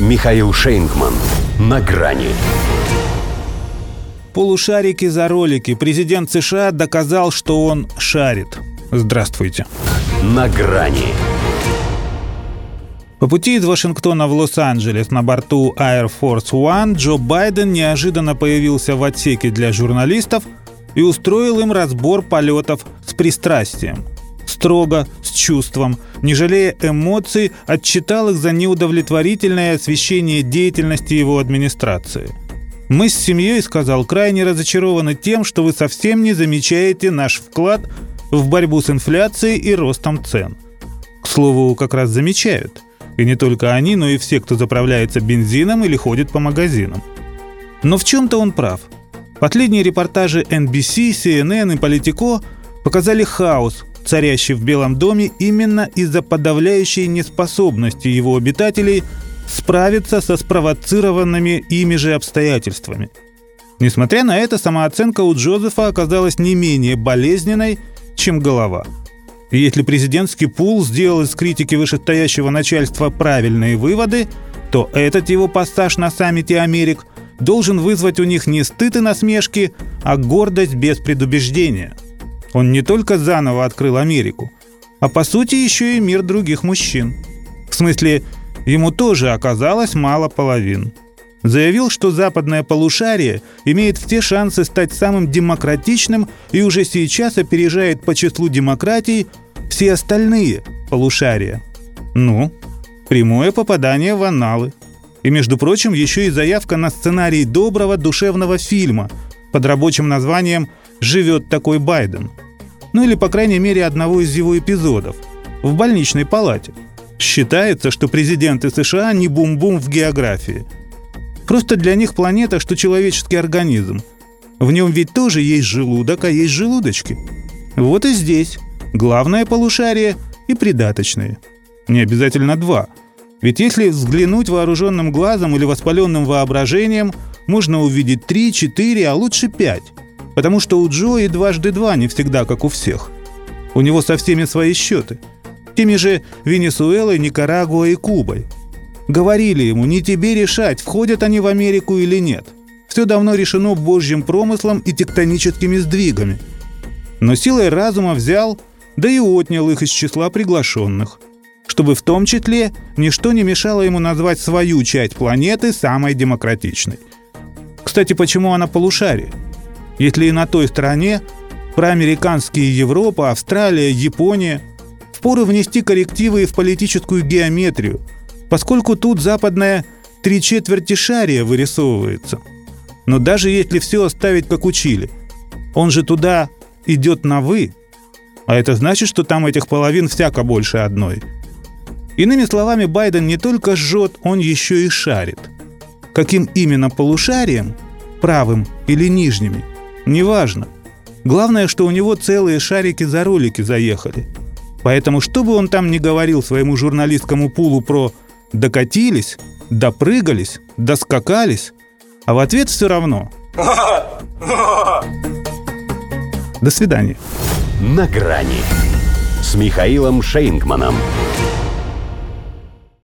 Михаил Шейнгман. На грани. Полушарики за ролики. Президент США доказал, что он шарит. Здравствуйте. На грани. По пути из Вашингтона в Лос-Анджелес на борту Air Force One Джо Байден неожиданно появился в отсеке для журналистов и устроил им разбор полетов с пристрастием. Строго, с чувством, не жалея эмоций, отчитал их за неудовлетворительное освещение деятельности его администрации. «Мы с семьей, — сказал, — крайне разочарованы тем, что вы совсем не замечаете наш вклад в борьбу с инфляцией и ростом цен. К слову, как раз замечают. И не только они, но и все, кто заправляется бензином или ходит по магазинам. Но в чем-то он прав. Последние репортажи NBC, CNN и Politico показали хаос, царящий в Белом доме именно из-за подавляющей неспособности его обитателей справиться со спровоцированными ими же обстоятельствами. Несмотря на это, самооценка у Джозефа оказалась не менее болезненной, чем голова. И если президентский пул сделал из критики вышестоящего начальства правильные выводы, то этот его пассаж на саммите Америк должен вызвать у них не стыд и насмешки, а гордость без предубеждения – он не только заново открыл Америку, а по сути еще и мир других мужчин. В смысле, ему тоже оказалось мало половин. Заявил, что западное полушарие имеет все шансы стать самым демократичным и уже сейчас опережает по числу демократий все остальные полушария. Ну, прямое попадание в аналы. И, между прочим, еще и заявка на сценарий доброго душевного фильма под рабочим названием «Живет такой Байден», ну или, по крайней мере, одного из его эпизодов, в больничной палате. Считается, что президенты США не бум-бум в географии. Просто для них планета, что человеческий организм. В нем ведь тоже есть желудок, а есть желудочки. Вот и здесь. Главное полушарие и придаточные. Не обязательно два. Ведь если взглянуть вооруженным глазом или воспаленным воображением, можно увидеть три, четыре, а лучше пять. Потому что у Джо и дважды два не всегда как у всех. У него со всеми свои счеты. Теми же Венесуэлой, Никарагуа и Кубой. Говорили ему, не тебе решать, входят они в Америку или нет. Все давно решено божьим промыслом и тектоническими сдвигами. Но силой разума взял, да и отнял их из числа приглашенных. Чтобы в том числе ничто не мешало ему назвать свою часть планеты самой демократичной. Кстати, почему она полушарие? Если и на той стороне проамериканские Европа, Австралия, Япония впору внести коррективы и в политическую геометрию, поскольку тут западная три четверти шария вырисовывается. Но даже если все оставить как учили, он же туда идет на «вы», а это значит, что там этих половин всяко больше одной. Иными словами, Байден не только жжет, он еще и шарит. Каким именно полушарием, правым или нижними – Неважно. Главное, что у него целые шарики за ролики заехали. Поэтому, что бы он там ни говорил своему журналистскому пулу про «докатились», «допрыгались», «доскакались», а в ответ все равно. До свидания. На грани с Михаилом Шейнгманом.